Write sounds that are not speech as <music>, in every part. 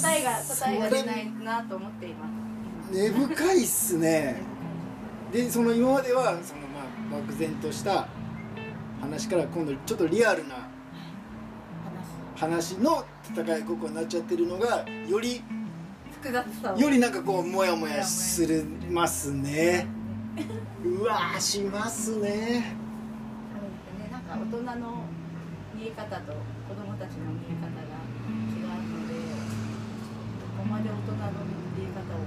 答えが答えが出ないなと思っています。根深いっすね。でその今まではそのまあ漠然とした話から今度ちょっとリアルな話。の戦いごっこになっちゃってるのがより複雑さを。よりなんかこうモヤモヤするますね。うわーしますね。大人の見え方と子供たちの見え方が違うのでどこまで大人の見え方を。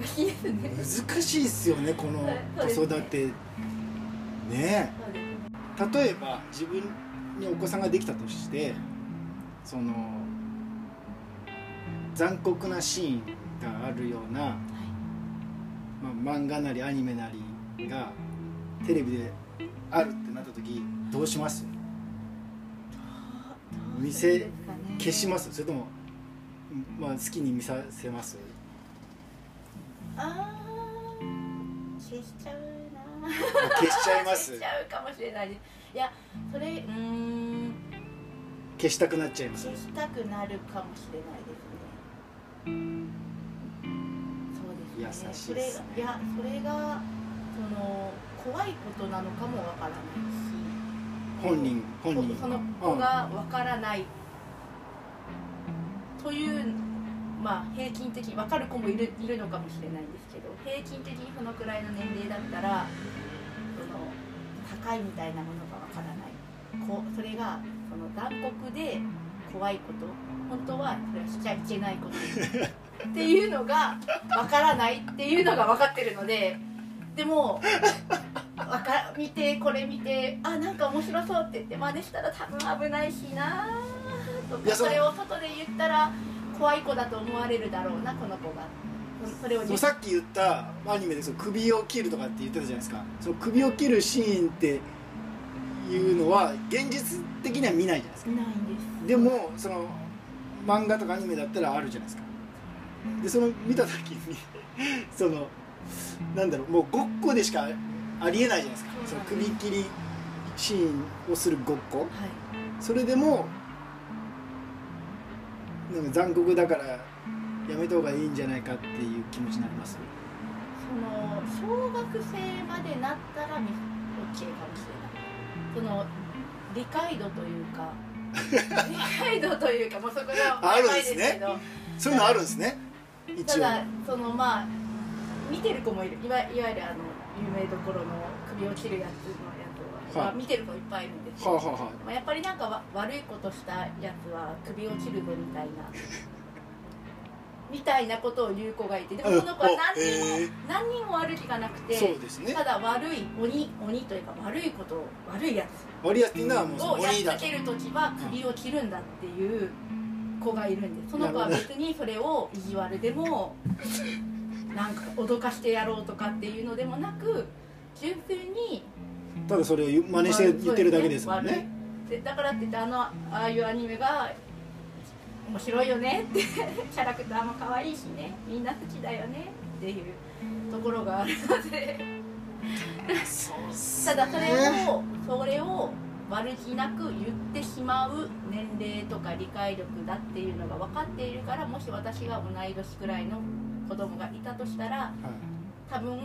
難しいですね。難しいっすよねこの子育てねそうです例えば自分にお子さんができたとしてその残酷なシーンがあるような、はい。まあ、漫画なりアニメなりがテレビであるってなった時どうします？見せ消します？それとも、まあ、好きに見させます？あー消しちゃうな。消しちゃいます？消しちゃうかもしれない。いやそれうーん。消したくなっちゃいます？消したくなるかもしれないですね。そうですね。優しいですね。それがいやそれがその怖いことなのかもわからないし本人本人。その子がわからない。というまあ平均的分かる子もいるいるのかもしれないんですけど平均的にそのくらいの年齢だったらその高いみたいなものがわからない。こそれがその残酷で怖いこと。本当はそれはしちゃいけないこと。っていうのがわからないっていうのが分かってるのででもわか見てこれ見てあなんか面白そうって言って真似したら多分危ないしなとかそそれを外で言ったら怖い子だと思われるだろうなこの子が。それをさっき言ったアニメでその首を切るとかって言ってたじゃないですか。その首を切るシーンっていうのは現実的には見ないじゃないですか。ないんです。でもその漫画とかアニメだったらあるじゃないですか。でその見た時にそのなんだろうもうごっこでしかありえないじゃないですか。その首切りシーンをするごっこ。はい。それでもなんか残酷だからやめた方がいいんじゃないかっていう気持ちになります？その小学生までなったらみ OK かもしれない。その理解度というか <laughs> 理解度というかもうそこがあるんですね。けどそういうのあるんですね。た一応。だそのまあ見てる子もいる。いわいわゆるあの有名どころの首を切るやつのやつは、はい。まあ見てる子いっぱいいるんで。すけど、はあはまあ、やっぱりなんかわ悪いことしたやつは首を切るぞみたいな。みたいなことを言う子がいて。でもその子は何にも、え何にも悪気がなくあてね。ただ悪い鬼鬼というか悪いことを悪いや割りやっていうのはもうそのつをやっつける時は首を切るんだっていう子がいるんで。すその子は別にそれを意地悪でもなんか脅かしてやろうとかっていうのでもなく純粋にただそれを真似して言ってるだけですもんね。でだからって言ってあのああいうアニメが面白いよねって <laughs> キャラクターも可愛いしねみんな好きだよねっていうところがあるので。ただそれをそれを悪気なく言ってしまう年齢とか理解力だっていうのが分かっているからもし私が同い年くらいの子供がいたとしたらは多分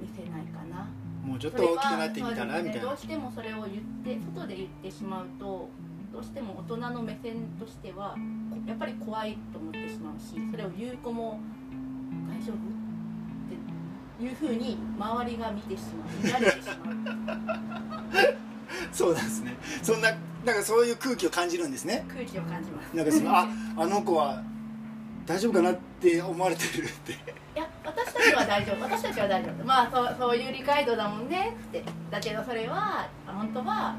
見せないかな。い、もうちょっと大きくなってみたらそれはみたいな。どうしてもそれを言って外で言ってしまうとどうしても大人の目線としてはこやっぱり怖いと思ってしまうしそれを言う子も大丈夫っていうふうに周りが見てしまう見られてしまう。そうなんですね。そんななんかそういう空気を感じるんですね。空気を感じます。なんかそのああの子は大丈夫かなって思われてるって。いや私たちは大丈夫。私たちは大丈夫。まあそうそういう理解度だもんね。って。だけどそれは本当は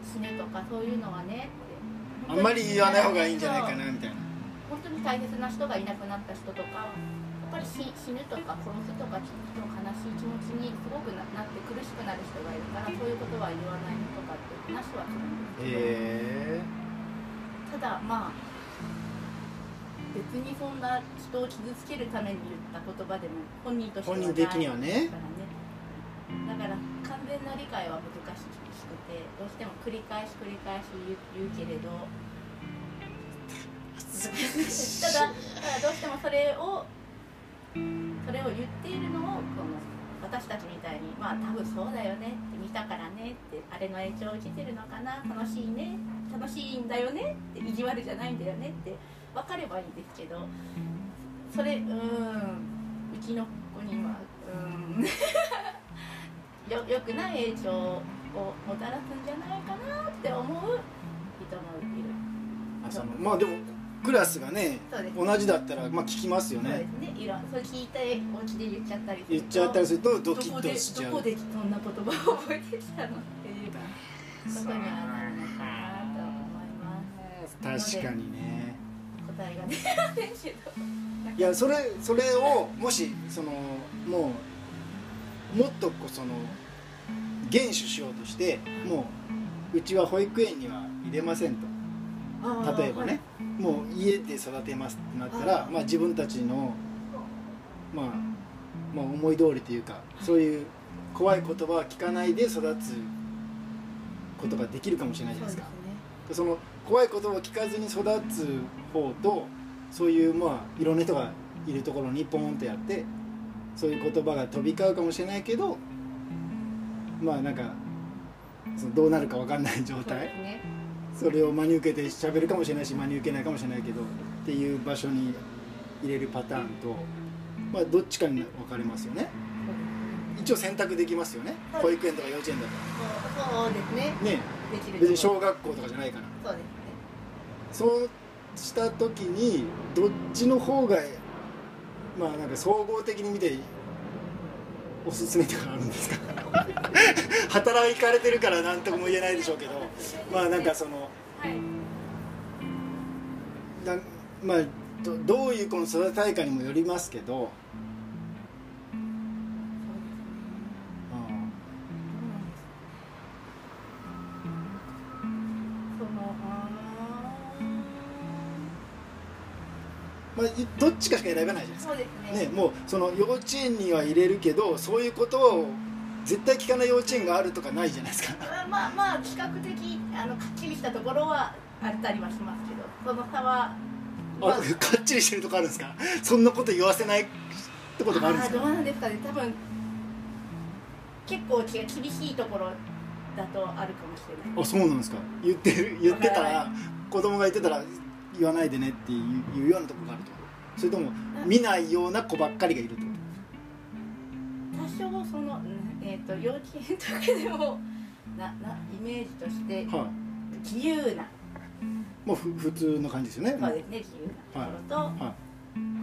死ねとかそういうのはねって。あんまり言わない方がいいんじゃないかなみたいな。本当に大切な人がいなくなった人とかやっぱり死死ぬとか殺すとか聞くと悲しい気持ちにすごくななって苦しくなる人がいるからそういうことは言わないとかって話はするんですけど、へえただまあ別にそんな人を傷つけるために言った言葉でも本人としてはないからね。だから完全な理解は難しくてどうしても繰り返し繰り返し言うけれど。ただただどうしてもそれをそれを言っているのをこの私たちみたいにまあ多分そうだよねって見たからねってあれの影響を受けてるのかな楽しいね楽しいんだよねって意地悪じゃないんだよねって分かればいいんですけどそれうーん。うちの子にはうーん。<laughs> よよくない影響をもたらすんじゃないかなって思う人もいる。あそのまあでもクラスがねそうです。同じだったらまあ聞きますよそうでねすね。いろそれ聞いてお家で言っちゃったり言っちゃったりするとドキッどことでしちゃう。どこでそんな言葉を覚えてきたのっていうことにはなるのかなと思います。確かにね答えが出ません。けどいやそれそれをもしそのもうもっとこうその厳守しようとしてもううちは保育園には入れませんと。例えばね、もう家で育てますってなったら、まあ、自分たちの、まあ、まあ思い通りというかそういう怖い言葉は聞かないで育つことができるかもしれないじゃないですか。その怖い言葉を聞かずに育つ方とそういうまあいろんな人がいるところにポンとやってそういう言葉が飛び交うかもしれないけどまあなんかそのどうなるか分かんない状態。ねそれを真に受けて喋るかもしれないし真に受けないかもしれないけどっていう場所に入れるパターンとまあどっちかに分かれますよね。一応選択できますよね。はい。保育園とか幼稚園だっそうですね。ね。別に小学校とかじゃないから。そうです。ねそうした時にどっちの方がまあなんか総合的に見ておすすめとかあるんですか？<laughs> 働かれてるから何とも言えないでしょうけどまあなんかそのはい。だまあどどういうこの育てたいかにもよりますけど、ちかしか選べないじゃないですか。ーそうですね。ね、もうその幼稚園には入れるけどそういうことを絶対聞かない幼稚園があるとかないじゃないですか。まあまあ比較的あのかっちりしたところはあったりはしますけどその差はあかっちりしてるとこあるんですか？そんなこと言わせないってことがあるんですか？ーどうなんですかね。多分結構厳しいところだとあるかもしれない。あそうなんですか。言ってる言ってたはら子供が言ってたら言わないでねっていういうようなところがあるとそれとも見ないような子ばっかりがいるってこ多少その、うんえー、と幼稚園とかでも <laughs> ななイメージとしてとはい。自由な。もうふ普通の感じですよね。そうですね自由なところと、は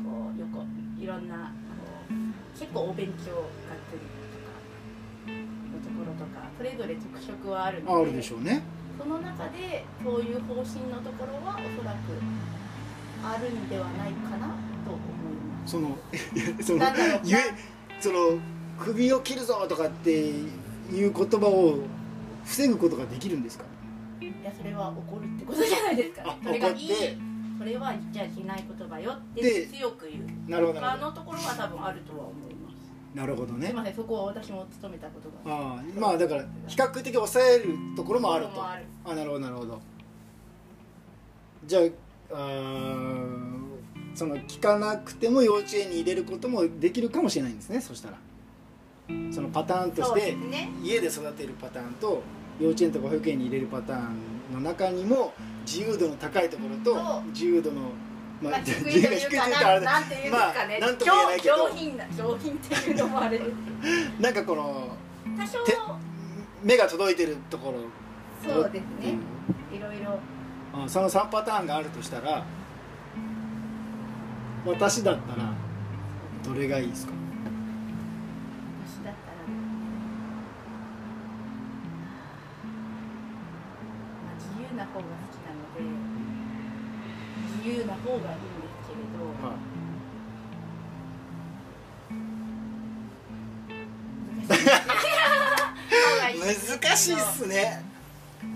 こう横いろんなこう結構お勉強がっつりとかのところとかそれぞれ特色はあるのであるでしょうね。その中でそういう方針のところはおそらくあるんではないかな。そのそのなんだろう言えその首を切るぞとかっていう言葉を防ぐことができるんですか？いやそれは怒るってことじゃないですか。あ。それがいい。怒って。それは言っちゃいけない言葉よってで強く言う。なるほどなるほ他のところは多分あるとは思います。どなるほどね。すみませんそこは私も勤めたことが。ああまあだから比較的抑えるところもあると。もあなるほどなるほど。じゃああーその聞かなくても幼稚園に入れることもできるかもしれないんですねそしたら。そのパターンとして。家で育てるパターンと幼稚園とか保育園に入れるパターンの中にも自由度の高いところと自由度のままあ、低いと自由がいうか低いというかななんていうんですかね、とも言えないけど。上上品な上品っていうのもあれ。で <laughs> すなんかこの多少て目が届いてるところ。そうですね、いろいろあその3パターンがあるとしたら私だったらどれがいいですか？私だったら、まあ、自由な方が好きなので自由な方がいいんですけれど、難しいっすね。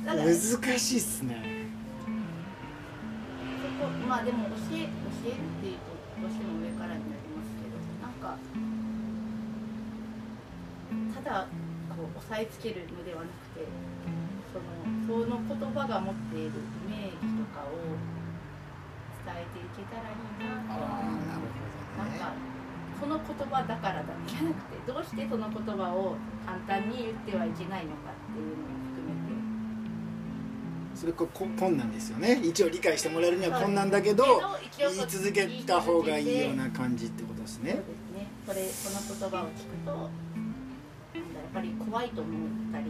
難しいっすね。まあでも教え教えるっていうとどうしても上からになりますけどなんかただこう押さえつけるのではなくてそのその言葉が持っているイメージとかを伝えていけたらいいなとああなるほどね。なんかこの言葉だからだけじゃなくてどうしてその言葉を簡単に言ってはいけないのかっていうのも含めてそれここ困難ですよね。一応理解してもらえるには困難だけどけど言い続けた方がいいような感じってことですそうね。ですねそれこの言葉を聞くとやっぱり怖いと思ったり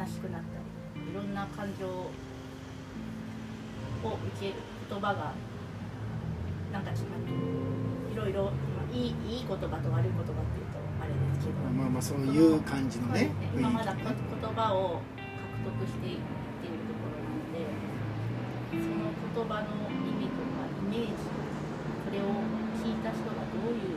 悲しくなったりいろんな感情を受ける言葉がなんか決まっていろいろ、まあ、いいいい言葉と悪い言葉っていうとあれですけど、まあまあそういう感じのねそうです今まだ言葉を獲得していっているところなのでその言葉の意味とかイメージそれを聞いた人がどういう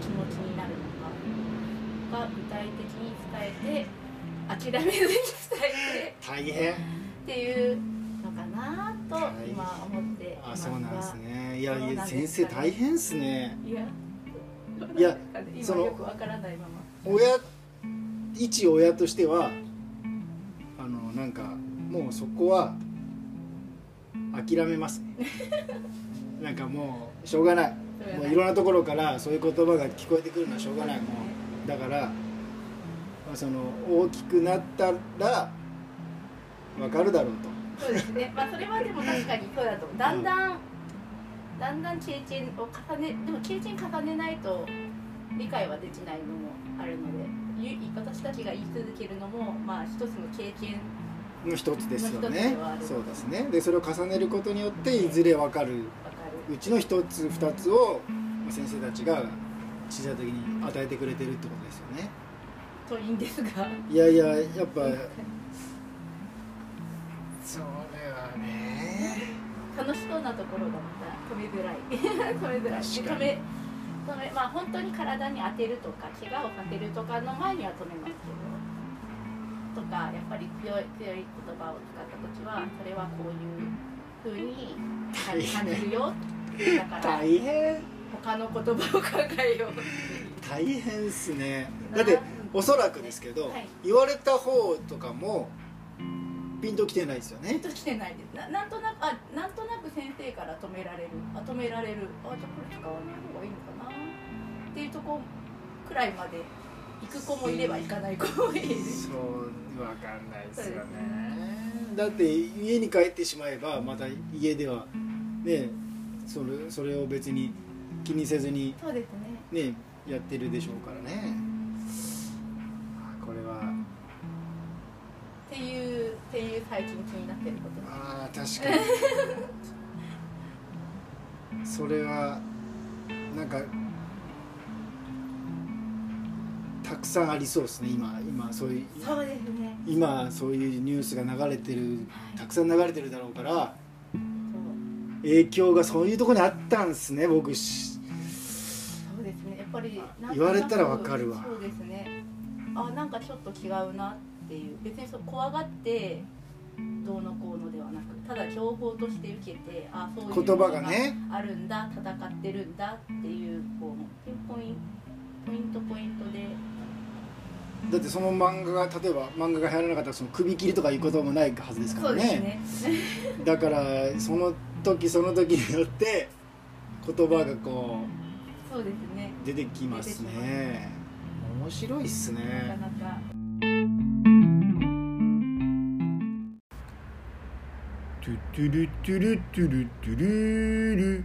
気持ちになるのかが具体的に伝えて諦めずに伝え気大変。てっていうのかなとはい今思っていあますそうなんですがね。いやいや先生大変っすね。いや。いや <laughs> 今そのよくわからないまま。親一親としてはなんかもうそこは諦めますね。<laughs> なんかもうしょうがない。もういろんなところからそういう言葉が聞こえてくるのはしょうがないもうだから、まあ、その大きくなったら分かるだろうと。そうですね、まあ、それはでも確かにそうだと思う。だんだん、だんだん経験を重ねでも経験重ねないと理解はできないのもあるのでゆ私たちが言い続けるのもまあ一つの経験の一つですよね。そうですね。でそれを重ねることによっていずれ分かるわかる。うちの一つ二つをまあ先生たちが小さい時に与えてくれてるってことですよね。といいんですが。いやいややっぱそれはね。楽しそうなところがまた止めづらい。<laughs> 止めづらい。止め止めまあ本当に体に当てるとか怪我をさせるとかの前には止めますけどとかやっぱり強い強い言葉を使った時はそれはこういうふうに感じるよ。だから大変他の言葉を考えよう。大変っすね。だっておそらくですけど、はい。言われた方とかもピンときてないですよね。ピンときてないです。ななんとなくあなんとなく先生から止められる。あ止められる。あじゃあこれ使わない方がいいのかな。っていうとこくらいまで行く子もいれば行かない子もいる。そうわかんないですよね。だって家に帰ってしまえばまた家ではねそれそれを別に気にせずにそうですね。ねやってるでしょうからね。これは。っていうっていう最近気になってること。ですあー確かに。<laughs> それはなんかたくさんありそうですね。今今そういうそうですね。今そういうニュースが流れてるたくさん流れてるだろうから影響がそういうところにあったんですね僕。しそうですね。やっぱり言われたらわかるわ。そうですね。あなんかちょっと違うなっていう。別にそう怖がってどうのこうのではなくただ情報として受けてあそういう言葉がね。あるんだ戦ってるんだっていうこうポイントポイントでだってその漫画が例えば漫画が流行らなかったらその首切りとかいうこともないはずですからね。ね。だからその時その時によって言葉がこそうですね。う出てきますね。面白いっすなかねなか。トゥトゥルトゥルトゥルトゥルル